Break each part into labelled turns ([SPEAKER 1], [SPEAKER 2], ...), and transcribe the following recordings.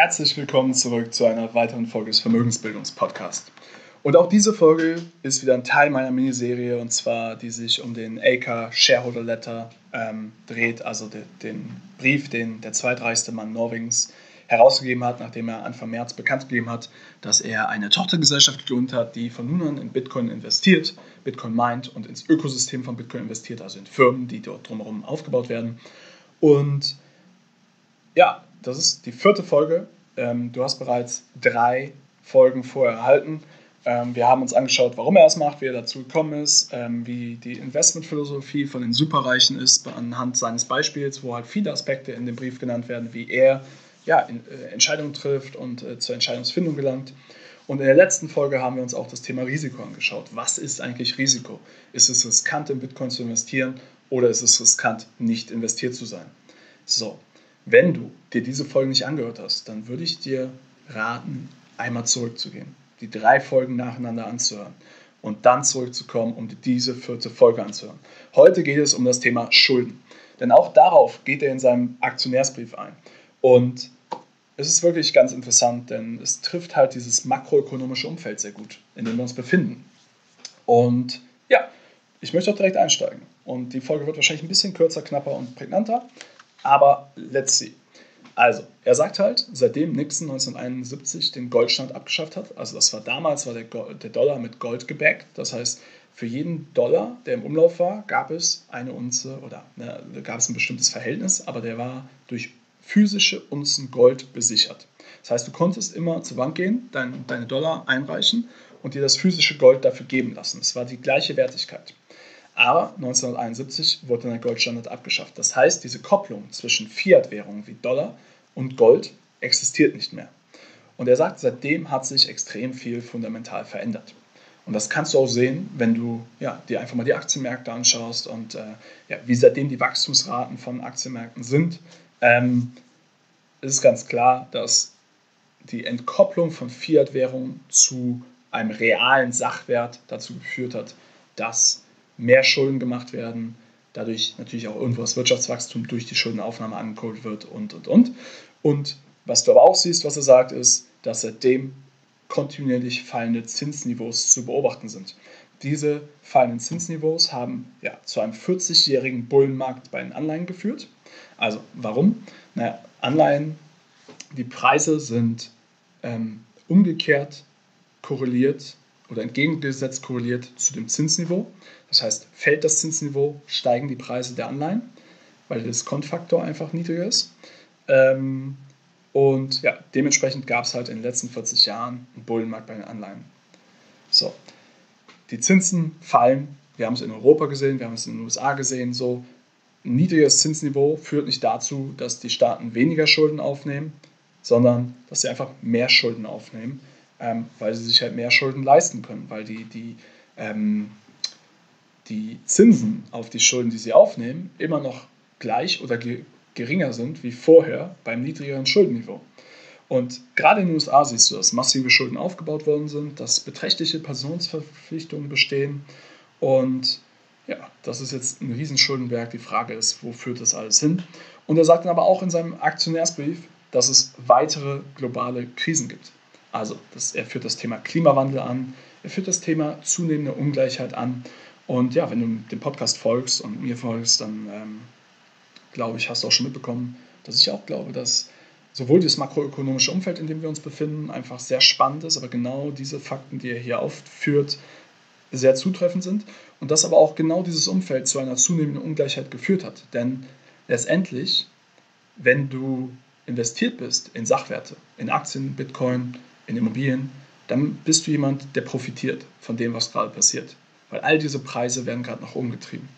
[SPEAKER 1] Herzlich willkommen zurück zu einer weiteren Folge des Vermögensbildungspodcasts. Und auch diese Folge ist wieder ein Teil meiner Miniserie und zwar die sich um den AK Shareholder Letter ähm, dreht, also de, den Brief, den der zweitreichste Mann Norwegens herausgegeben hat, nachdem er Anfang März bekannt gegeben hat, dass er eine Tochtergesellschaft gegründet hat, die von nun an in Bitcoin investiert, Bitcoin meint und ins Ökosystem von Bitcoin investiert, also in Firmen, die dort drumherum aufgebaut werden. Und ja, das ist die vierte Folge. Ähm, du hast bereits drei Folgen vorher erhalten. Ähm, wir haben uns angeschaut, warum er es macht, wie er dazu gekommen ist, ähm, wie die Investmentphilosophie von den Superreichen ist, anhand seines Beispiels, wo halt viele Aspekte in dem Brief genannt werden, wie er ja, in, äh, Entscheidungen trifft und äh, zur Entscheidungsfindung gelangt. Und in der letzten Folge haben wir uns auch das Thema Risiko angeschaut. Was ist eigentlich Risiko? Ist es riskant, in Bitcoin zu investieren oder ist es riskant, nicht investiert zu sein? So, wenn du dir diese Folge nicht angehört hast, dann würde ich dir raten, einmal zurückzugehen, die drei Folgen nacheinander anzuhören und dann zurückzukommen, um dir diese vierte Folge anzuhören. Heute geht es um das Thema Schulden. Denn auch darauf geht er in seinem Aktionärsbrief ein. Und es ist wirklich ganz interessant, denn es trifft halt dieses makroökonomische Umfeld sehr gut, in dem wir uns befinden. Und ja, ich möchte auch direkt einsteigen. Und die Folge wird wahrscheinlich ein bisschen kürzer, knapper und prägnanter, aber let's see. Also, er sagt halt, seitdem Nixon 1971 den Goldstand abgeschafft hat, also das war damals war der, der Dollar mit Gold gebackt, das heißt, für jeden Dollar, der im Umlauf war, gab es eine Unze oder ne, gab es ein bestimmtes Verhältnis, aber der war durch physische Unzen Gold besichert. Das heißt, du konntest immer zur Bank gehen, dein, deine Dollar einreichen und dir das physische Gold dafür geben lassen. Es war die gleiche Wertigkeit. Aber 1971 wurde der Goldstandard abgeschafft. Das heißt, diese Kopplung zwischen Fiat-Währungen wie Dollar und Gold existiert nicht mehr. Und er sagt, seitdem hat sich extrem viel fundamental verändert. Und das kannst du auch sehen, wenn du ja, dir einfach mal die Aktienmärkte anschaust und äh, ja, wie seitdem die Wachstumsraten von Aktienmärkten sind, ähm, es ist ganz klar, dass die Entkopplung von Fiat-Währung zu einem realen Sachwert dazu geführt hat, dass mehr Schulden gemacht werden, dadurch natürlich auch irgendwo das Wirtschaftswachstum durch die Schuldenaufnahme angekurbelt wird und, und, und. Und was du aber auch siehst, was er sagt, ist, dass seitdem kontinuierlich fallende Zinsniveaus zu beobachten sind. Diese fallenden Zinsniveaus haben ja, zu einem 40-jährigen Bullenmarkt bei den Anleihen geführt. Also warum? Naja, Anleihen, die Preise sind ähm, umgekehrt korreliert oder entgegengesetzt korreliert zu dem Zinsniveau. Das heißt, fällt das Zinsniveau, steigen die Preise der Anleihen, weil der Diskontfaktor einfach niedriger ist. Ähm, und ja, dementsprechend gab es halt in den letzten 40 Jahren einen Bullenmarkt bei den Anleihen. So, die Zinsen fallen. Wir haben es in Europa gesehen, wir haben es in den USA gesehen. So, ein niedriges Zinsniveau führt nicht dazu, dass die Staaten weniger Schulden aufnehmen, sondern dass sie einfach mehr Schulden aufnehmen, ähm, weil sie sich halt mehr Schulden leisten können, weil die, die, ähm, die Zinsen auf die Schulden, die sie aufnehmen, immer noch gleich oder ge geringer sind wie vorher beim niedrigeren Schuldenniveau. Und gerade in den USA siehst du, dass massive Schulden aufgebaut worden sind, dass beträchtliche Pensionsverpflichtungen bestehen und ja, das ist jetzt ein Riesenschuldenberg. Die Frage ist, wo führt das alles hin? Und er sagt dann aber auch in seinem Aktionärsbrief, dass es weitere globale Krisen gibt. Also, das, er führt das Thema Klimawandel an, er führt das Thema zunehmende Ungleichheit an. Und ja, wenn du dem Podcast folgst und mir folgst, dann ähm, glaube ich, hast du auch schon mitbekommen, dass ich auch glaube, dass sowohl das makroökonomische Umfeld, in dem wir uns befinden, einfach sehr spannend ist, aber genau diese Fakten, die er hier aufführt, sehr zutreffend sind und dass aber auch genau dieses Umfeld zu einer zunehmenden Ungleichheit geführt hat. Denn letztendlich, wenn du investiert bist in Sachwerte, in Aktien, Bitcoin, in Immobilien, dann bist du jemand, der profitiert von dem, was gerade passiert. Weil all diese Preise werden gerade nach oben getrieben.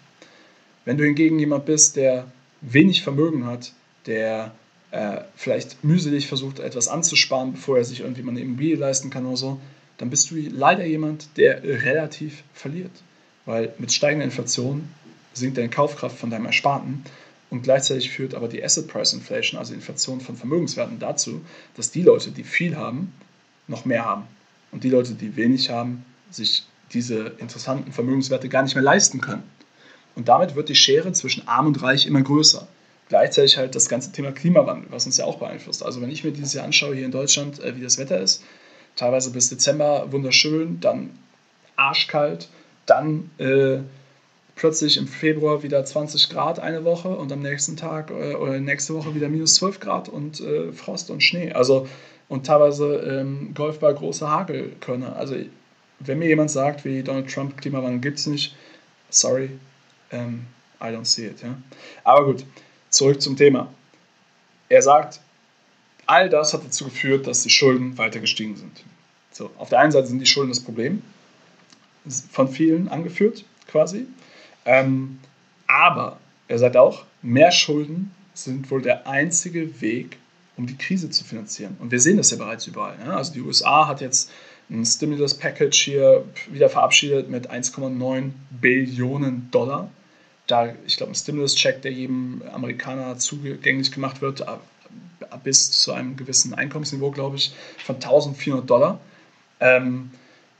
[SPEAKER 1] Wenn du hingegen jemand bist, der wenig Vermögen hat, der äh, vielleicht mühselig versucht, etwas anzusparen, bevor er sich irgendwie mal eine Immobilie leisten kann oder so, dann bist du leider jemand, der relativ verliert. Weil mit steigender Inflation sinkt deine Kaufkraft von deinem Ersparten und gleichzeitig führt aber die Asset Price Inflation, also Inflation von Vermögenswerten, dazu, dass die Leute, die viel haben, noch mehr haben. Und die Leute, die wenig haben, sich diese interessanten Vermögenswerte gar nicht mehr leisten können. Und damit wird die Schere zwischen Arm und Reich immer größer. gleichzeitig halt das ganze Thema Klimawandel, was uns ja auch beeinflusst. Also wenn ich mir dieses Jahr anschaue hier in Deutschland, äh, wie das Wetter ist, teilweise bis Dezember wunderschön, dann arschkalt, dann äh, plötzlich im Februar wieder 20 Grad eine Woche und am nächsten Tag äh, oder nächste Woche wieder minus 12 Grad und äh, Frost und Schnee. Also und teilweise ähm, Golfball große Hagelkörner. Also wenn mir jemand sagt, wie Donald Trump, Klimawandel gibt es nicht, sorry, ähm, I don't see it. Ja? Aber gut, zurück zum Thema. Er sagt, all das hat dazu geführt, dass die Schulden weiter gestiegen sind. So, auf der einen Seite sind die Schulden das Problem, von vielen angeführt quasi. Ähm, aber er sagt auch, mehr Schulden sind wohl der einzige Weg, um die Krise zu finanzieren. Und wir sehen das ja bereits überall. Ne? Also die USA hat jetzt ein Stimulus Package hier wieder verabschiedet mit 1,9 Billionen Dollar. Da, ich glaube, ein Stimulus-Check, der jedem Amerikaner zugänglich gemacht wird, bis zu einem gewissen Einkommensniveau, glaube ich, von 1400 Dollar. Ähm,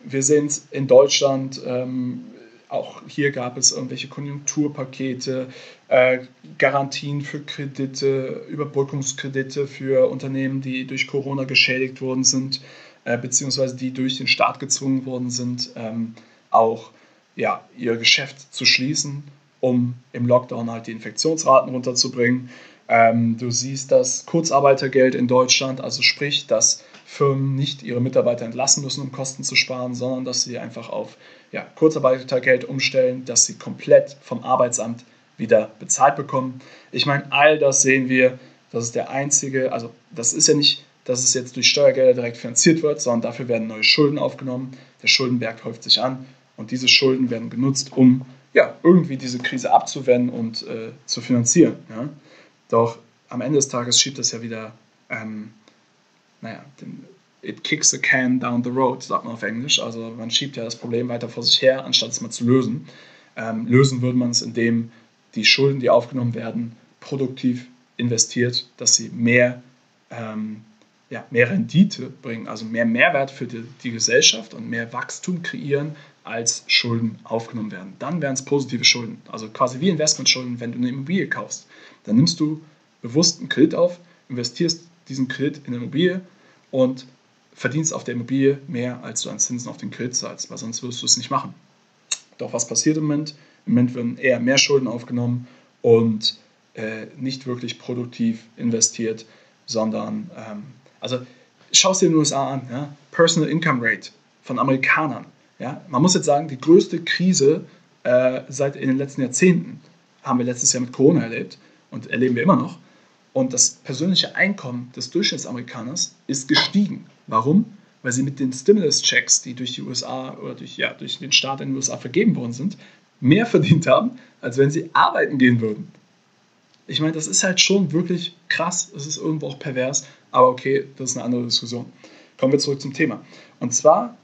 [SPEAKER 1] wir sehen es in Deutschland, ähm, auch hier gab es irgendwelche Konjunkturpakete, äh, Garantien für Kredite, Überbrückungskredite für Unternehmen, die durch Corona geschädigt worden sind, äh, beziehungsweise die durch den Staat gezwungen worden sind, ähm, auch ja, ihr Geschäft zu schließen, um im Lockdown halt die Infektionsraten runterzubringen. Ähm, du siehst das Kurzarbeitergeld in Deutschland, also sprich, dass Firmen nicht ihre Mitarbeiter entlassen müssen, um Kosten zu sparen, sondern dass sie einfach auf ja, Kurzarbeitergeld umstellen, dass sie komplett vom Arbeitsamt wieder bezahlt bekommen. Ich meine, all das sehen wir, das ist der einzige, also das ist ja nicht, dass es jetzt durch Steuergelder direkt finanziert wird, sondern dafür werden neue Schulden aufgenommen. Der Schuldenberg häuft sich an und diese Schulden werden genutzt, um ja, irgendwie diese Krise abzuwenden und äh, zu finanzieren. Ja. Doch am Ende des Tages schiebt das ja wieder, ähm, naja, den, it kicks the can down the road, sagt man auf Englisch. Also man schiebt ja das Problem weiter vor sich her, anstatt es mal zu lösen. Ähm, lösen würde man es, indem die Schulden, die aufgenommen werden, produktiv investiert, dass sie mehr, ähm, ja, mehr Rendite bringen, also mehr Mehrwert für die, die Gesellschaft und mehr Wachstum kreieren, als Schulden aufgenommen werden. Dann wären es positive Schulden, also quasi wie Investmentschulden, wenn du eine Immobilie kaufst. Dann nimmst du bewusst einen Kredit auf, investierst diesen Kredit in eine Immobilie und verdienst auf der Immobilie mehr, als du an Zinsen auf den Kredit zahlst, weil sonst würdest du es nicht machen. Doch was passiert im Moment? Im Moment werden eher mehr Schulden aufgenommen und äh, nicht wirklich produktiv investiert, sondern, ähm, also schau es dir in den USA an, ja? Personal Income Rate von Amerikanern. Ja? Man muss jetzt sagen, die größte Krise äh, seit in den letzten Jahrzehnten haben wir letztes Jahr mit Corona erlebt und erleben wir immer noch. Und das persönliche Einkommen des Durchschnittsamerikaners ist gestiegen. Warum? Weil sie mit den Stimulus-Checks, die durch die USA oder durch, ja, durch den Staat in den USA vergeben worden sind, mehr verdient haben, als wenn sie arbeiten gehen würden. Ich meine, das ist halt schon wirklich krass. Es ist irgendwo auch pervers, aber okay, das ist eine andere Diskussion. Kommen wir zurück zum Thema. Und zwar,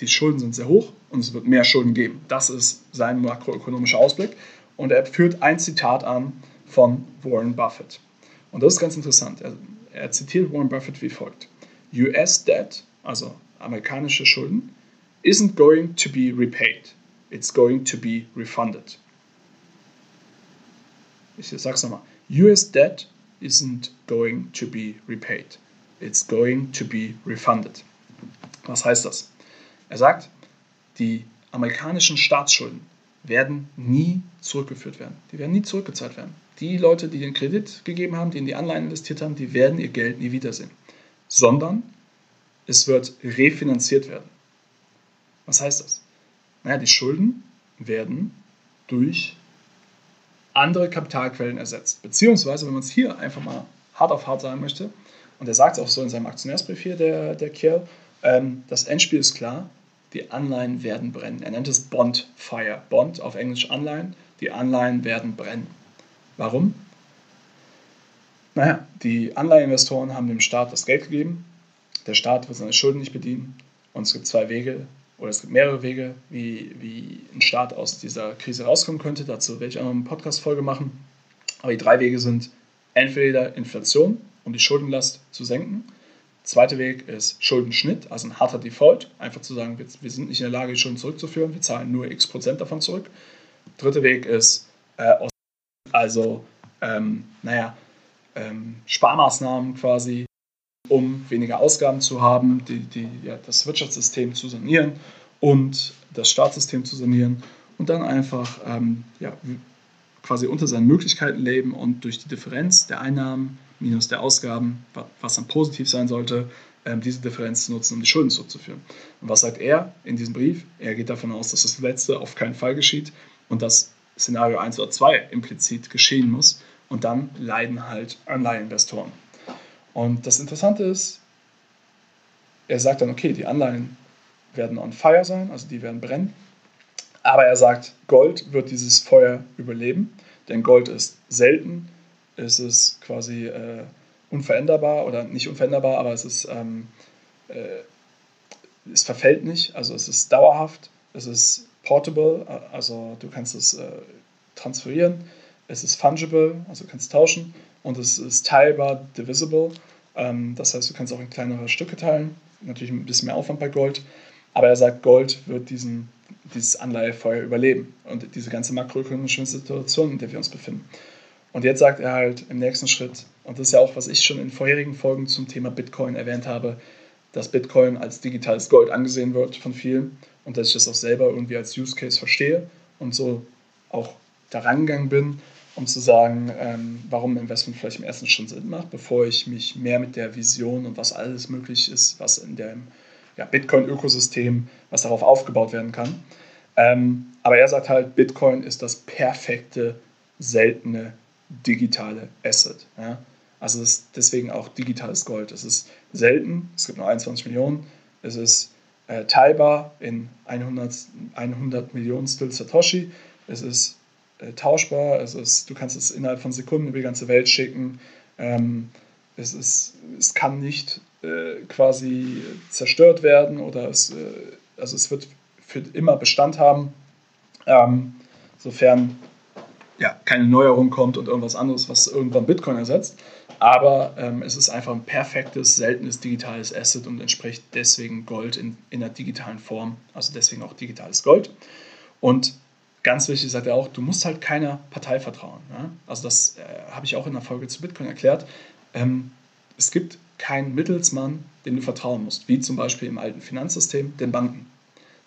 [SPEAKER 1] die Schulden sind sehr hoch und es wird mehr Schulden geben. Das ist sein makroökonomischer Ausblick. Und er führt ein Zitat an von Warren Buffett. Und das ist ganz interessant. Er, er zitiert Warren Buffett wie folgt. US debt, also amerikanische Schulden, isn't going to be repaid. It's going to be refunded. Ich sag's nochmal. US debt isn't going to be repaid. It's going to be refunded. Was heißt das? Er sagt, die amerikanischen Staatsschulden werden nie zurückgeführt werden. Die werden nie zurückgezahlt werden. Die Leute, die den Kredit gegeben haben, die in die Anleihen investiert haben, die werden ihr Geld nie wiedersehen. Sondern es wird refinanziert werden. Was heißt das? Naja, die Schulden werden durch andere Kapitalquellen ersetzt. Beziehungsweise, wenn man es hier einfach mal hart auf hart sagen möchte, und er sagt es auch so in seinem Aktionärsbrief hier, der, der Kiel, ähm, das Endspiel ist klar, die Anleihen werden brennen. Er nennt es Bond Fire. Bond auf Englisch Anleihen, die Anleihen werden brennen. Warum? Naja, die Anleiheinvestoren haben dem Staat das Geld gegeben, der Staat wird seine Schulden nicht bedienen und es gibt zwei Wege oder es gibt mehrere Wege, wie, wie ein Staat aus dieser Krise rauskommen könnte. Dazu werde ich auch noch eine Podcast-Folge machen. Aber die drei Wege sind entweder Inflation, um die Schuldenlast zu senken, Zweiter Weg ist Schuldenschnitt, also ein harter Default. Einfach zu sagen, wir, sind nicht in der Lage, die Schulden zurückzuführen, wir zahlen nur x Prozent davon zurück. Dritter Weg ist, äh, also ähm, naja, ähm, Sparmaßnahmen quasi, um weniger Ausgaben zu haben, die, die, ja, das Wirtschaftssystem zu sanieren und das Staatssystem zu sanieren und dann einfach ähm, ja, quasi unter seinen Möglichkeiten leben und durch die Differenz der Einnahmen minus der Ausgaben, was dann positiv sein sollte, ähm, diese Differenz zu nutzen, um die Schulden zurückzuführen. Und was sagt er in diesem Brief? Er geht davon aus, dass das Letzte auf keinen Fall geschieht und dass Szenario 1 oder 2 implizit geschehen muss. Und dann leiden halt Anleiheninvestoren. Und das Interessante ist, er sagt dann, okay, die Anleihen werden on fire sein, also die werden brennen. Aber er sagt, Gold wird dieses Feuer überleben, denn Gold ist selten, es ist quasi äh, unveränderbar oder nicht unveränderbar, aber es ist, ähm, äh, es verfällt nicht, also es ist dauerhaft, es ist portable, also du kannst es äh, transferieren, es ist fungible, also du kannst tauschen. Und es ist teilbar divisible, ähm, das heißt, du kannst auch in kleinere Stücke teilen, natürlich ein bisschen mehr Aufwand bei Gold, aber er sagt, Gold wird diesen, dieses Anleihefeuer überleben. Und diese ganze makroökonomische Situation, in der wir uns befinden. Und jetzt sagt er halt im nächsten Schritt, und das ist ja auch, was ich schon in vorherigen Folgen zum Thema Bitcoin erwähnt habe, dass Bitcoin als digitales Gold angesehen wird von vielen und dass ich das auch selber irgendwie als Use Case verstehe und so auch daran gegangen bin, um zu sagen, ähm, warum Investment vielleicht im ersten Schritt Sinn macht, bevor ich mich mehr mit der Vision und was alles möglich ist, was in dem ja, Bitcoin-Ökosystem, was darauf aufgebaut werden kann. Ähm, aber er sagt halt, Bitcoin ist das perfekte, seltene digitale Asset. Ja? Also deswegen auch digitales Gold. Es ist selten, es gibt nur 21 Millionen, es ist äh, teilbar in 100, 100 Millionstel Satoshi, es ist äh, tauschbar, es ist, du kannst es innerhalb von Sekunden über die ganze Welt schicken, ähm, es, ist, es kann nicht äh, quasi zerstört werden oder es, äh, also es wird für immer Bestand haben, ähm, sofern ja, keine Neuerung kommt und irgendwas anderes, was irgendwann Bitcoin ersetzt. Aber ähm, es ist einfach ein perfektes, seltenes digitales Asset und entspricht deswegen Gold in, in der digitalen Form. Also deswegen auch digitales Gold. Und ganz wichtig sagt er auch, du musst halt keiner Partei vertrauen. Ja? Also das äh, habe ich auch in der Folge zu Bitcoin erklärt. Ähm, es gibt keinen Mittelsmann, dem du vertrauen musst, wie zum Beispiel im alten Finanzsystem, den Banken.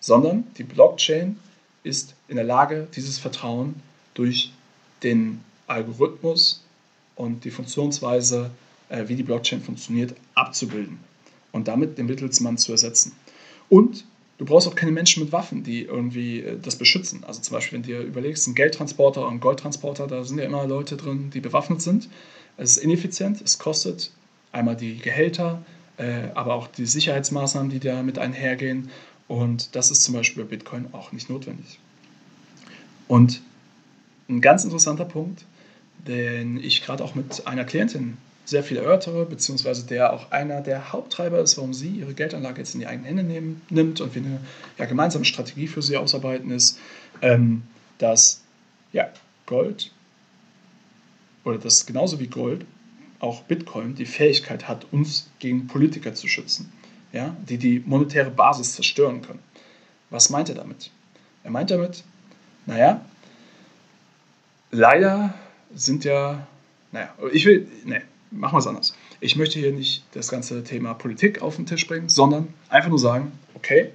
[SPEAKER 1] Sondern die Blockchain ist in der Lage, dieses Vertrauen durch den Algorithmus und die Funktionsweise, äh, wie die Blockchain funktioniert, abzubilden und damit den Mittelsmann zu ersetzen. Und du brauchst auch keine Menschen mit Waffen, die irgendwie äh, das beschützen. Also zum Beispiel, wenn du dir überlegst, ein Geldtransporter und ein Goldtransporter, da sind ja immer Leute drin, die bewaffnet sind. Es ist ineffizient, es kostet einmal die Gehälter, äh, aber auch die Sicherheitsmaßnahmen, die damit einhergehen. Und das ist zum Beispiel bei Bitcoin auch nicht notwendig. Und ein ganz interessanter Punkt, den ich gerade auch mit einer Klientin sehr viel erörtere, beziehungsweise der auch einer der Haupttreiber ist, warum sie ihre Geldanlage jetzt in die eigenen Hände nehmen, nimmt und wir eine ja, gemeinsame Strategie für sie ausarbeiten, ist, ähm, dass ja, Gold oder dass genauso wie Gold auch Bitcoin die Fähigkeit hat, uns gegen Politiker zu schützen, ja, die die monetäre Basis zerstören können. Was meint er damit? Er meint damit, naja, leider sind ja, naja, ich will, nee, machen wir es anders. Ich möchte hier nicht das ganze Thema Politik auf den Tisch bringen, sondern einfach nur sagen, okay,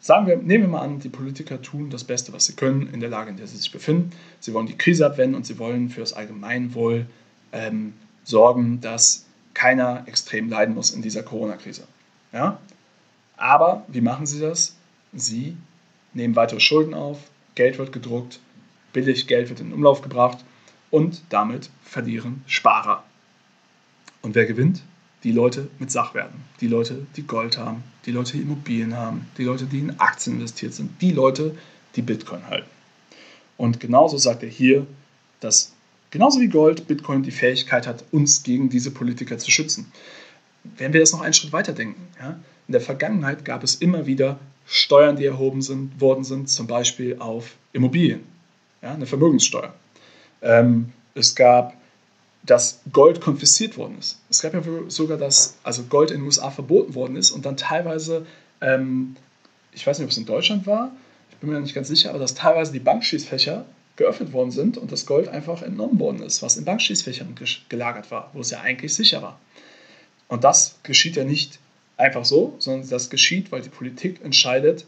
[SPEAKER 1] sagen wir, nehmen wir mal an, die Politiker tun das Beste, was sie können in der Lage, in der sie sich befinden. Sie wollen die Krise abwenden und sie wollen für das Allgemeinwohl ähm, sorgen, dass keiner extrem leiden muss in dieser Corona-Krise. Ja? Aber wie machen sie das? Sie nehmen weitere Schulden auf, Geld wird gedruckt, billig Geld wird in Umlauf gebracht und damit verlieren Sparer. Und wer gewinnt? Die Leute mit Sachwerten, die Leute, die Gold haben, die Leute, die Immobilien haben, die Leute, die in Aktien investiert sind, die Leute, die Bitcoin halten. Und genauso sagt er hier, dass genauso wie Gold Bitcoin die Fähigkeit hat, uns gegen diese Politiker zu schützen. Wenn wir das noch einen Schritt weiter denken, ja, in der Vergangenheit gab es immer wieder Steuern, die erhoben sind, worden sind, zum Beispiel auf Immobilien ja, eine Vermögenssteuer. Ähm, es gab, dass Gold konfisziert worden ist. Es gab ja sogar, dass also Gold in den USA verboten worden ist und dann teilweise, ähm, ich weiß nicht, ob es in Deutschland war, ich bin mir nicht ganz sicher, aber dass teilweise die Bankschließfächer geöffnet worden sind und das Gold einfach entnommen worden ist, was in Bankschließfächern gelagert war, wo es ja eigentlich sicher war. Und das geschieht ja nicht einfach so, sondern das geschieht, weil die Politik entscheidet,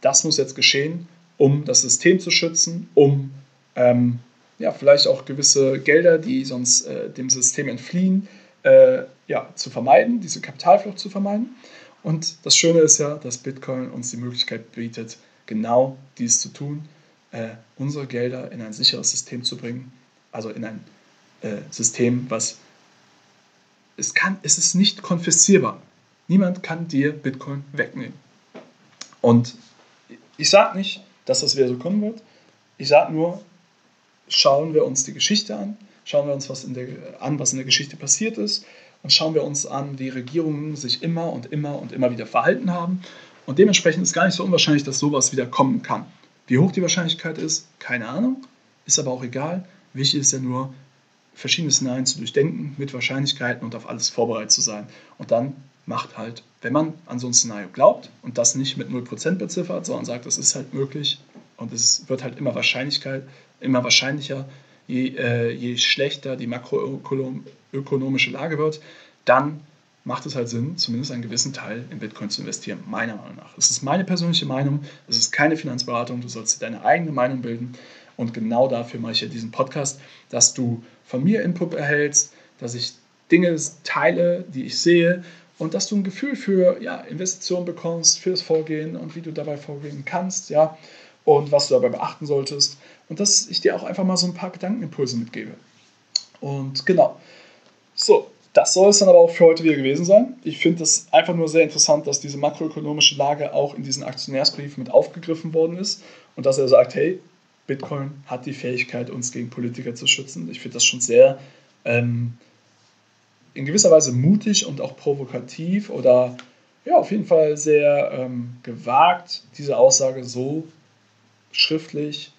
[SPEAKER 1] das muss jetzt geschehen, um das System zu schützen, um ähm, ja, vielleicht auch gewisse Gelder, die sonst äh, dem System entfliehen, äh, ja, zu vermeiden, diese Kapitalflucht zu vermeiden. Und das Schöne ist ja, dass Bitcoin uns die Möglichkeit bietet, genau dies zu tun, äh, unsere Gelder in ein sicheres System zu bringen, also in ein äh, System, was es kann, es ist nicht konfiszierbar. Niemand kann dir Bitcoin wegnehmen. Und ich sage nicht, dass das wieder so kommen wird. Ich sage nur, schauen wir uns die Geschichte an, schauen wir uns was in der, an, was in der Geschichte passiert ist und schauen wir uns an, wie Regierungen sich immer und immer und immer wieder verhalten haben. Und dementsprechend ist gar nicht so unwahrscheinlich, dass sowas wieder kommen kann. Wie hoch die Wahrscheinlichkeit ist, keine Ahnung, ist aber auch egal. Wichtig ist ja nur, verschiedene Szenarien zu durchdenken mit Wahrscheinlichkeiten und auf alles vorbereitet zu sein. Und dann macht halt, wenn man an so ein Szenario glaubt und das nicht mit 0% beziffert, sondern sagt, es ist halt möglich und es wird halt immer Wahrscheinlichkeit, immer wahrscheinlicher, je, äh, je schlechter die makroökonomische Lage wird, dann macht es halt Sinn, zumindest einen gewissen Teil in Bitcoin zu investieren, meiner Meinung nach. Es ist meine persönliche Meinung, es ist keine Finanzberatung, du sollst dir deine eigene Meinung bilden und genau dafür mache ich ja diesen Podcast, dass du von mir Input erhältst, dass ich Dinge teile, die ich sehe und dass du ein Gefühl für ja, Investitionen bekommst, fürs Vorgehen und wie du dabei vorgehen kannst, ja, und was du dabei beachten solltest und dass ich dir auch einfach mal so ein paar Gedankenimpulse mitgebe. Und genau. So, das soll es dann aber auch für heute wieder gewesen sein. Ich finde es einfach nur sehr interessant, dass diese makroökonomische Lage auch in diesen Aktionärsbrief mit aufgegriffen worden ist und dass er sagt, hey, Bitcoin hat die Fähigkeit, uns gegen Politiker zu schützen. Ich finde das schon sehr ähm, in gewisser Weise mutig und auch provokativ oder ja, auf jeden Fall sehr ähm, gewagt, diese Aussage so schriftlich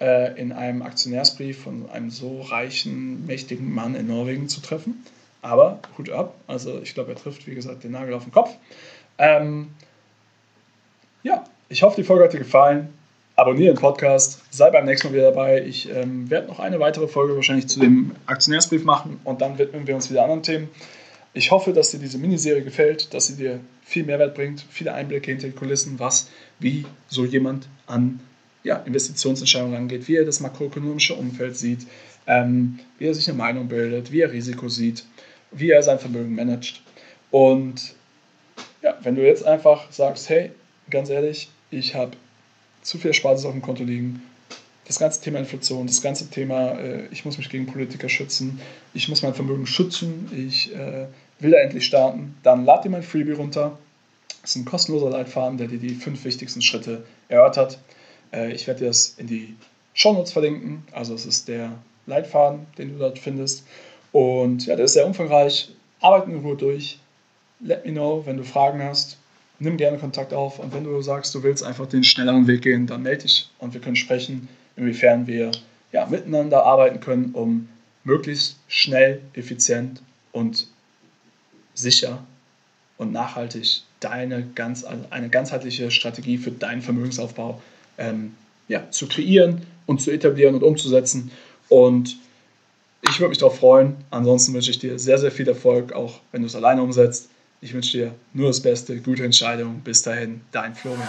[SPEAKER 1] äh, in einem Aktionärsbrief von einem so reichen, mächtigen Mann in Norwegen zu treffen. Aber Hut ab, also ich glaube, er trifft, wie gesagt, den Nagel auf den Kopf. Ähm, ja, ich hoffe, die Folge hat dir gefallen. Abonniere den Podcast, sei beim nächsten Mal wieder dabei. Ich ähm, werde noch eine weitere Folge wahrscheinlich zu dem Aktionärsbrief machen und dann widmen wir uns wieder anderen Themen. Ich hoffe, dass dir diese Miniserie gefällt, dass sie dir viel Mehrwert bringt, viele Einblicke hinter die Kulissen, was, wie so jemand an ja, Investitionsentscheidungen angeht, wie er das makroökonomische Umfeld sieht, ähm, wie er sich eine Meinung bildet, wie er Risiko sieht, wie er sein Vermögen managt. Und ja, wenn du jetzt einfach sagst, hey, ganz ehrlich, ich habe zu viel Erspartes auf dem Konto liegen, das ganze Thema Inflation, das ganze Thema, äh, ich muss mich gegen Politiker schützen, ich muss mein Vermögen schützen, ich äh, will da endlich starten, dann lad dir mein Freebie runter. Das ist ein kostenloser Leitfaden, der dir die fünf wichtigsten Schritte erörtert. Äh, ich werde dir das in die Shownotes verlinken. Also es ist der Leitfaden, den du dort findest. Und ja, der ist sehr umfangreich. Arbeite in Ruhe durch. Let me know, wenn du Fragen hast. Nimm gerne Kontakt auf. Und wenn du sagst, du willst einfach den schnelleren Weg gehen, dann melde dich und wir können sprechen, inwiefern wir ja, miteinander arbeiten können, um möglichst schnell, effizient und sicher und nachhaltig deine ganz, eine ganzheitliche Strategie für deinen Vermögensaufbau ähm, ja, zu kreieren und zu etablieren und umzusetzen. Und ich würde mich darauf freuen. Ansonsten wünsche ich dir sehr, sehr viel Erfolg, auch wenn du es alleine umsetzt. Ich wünsche dir nur das Beste, gute Entscheidung. Bis dahin, dein Florian.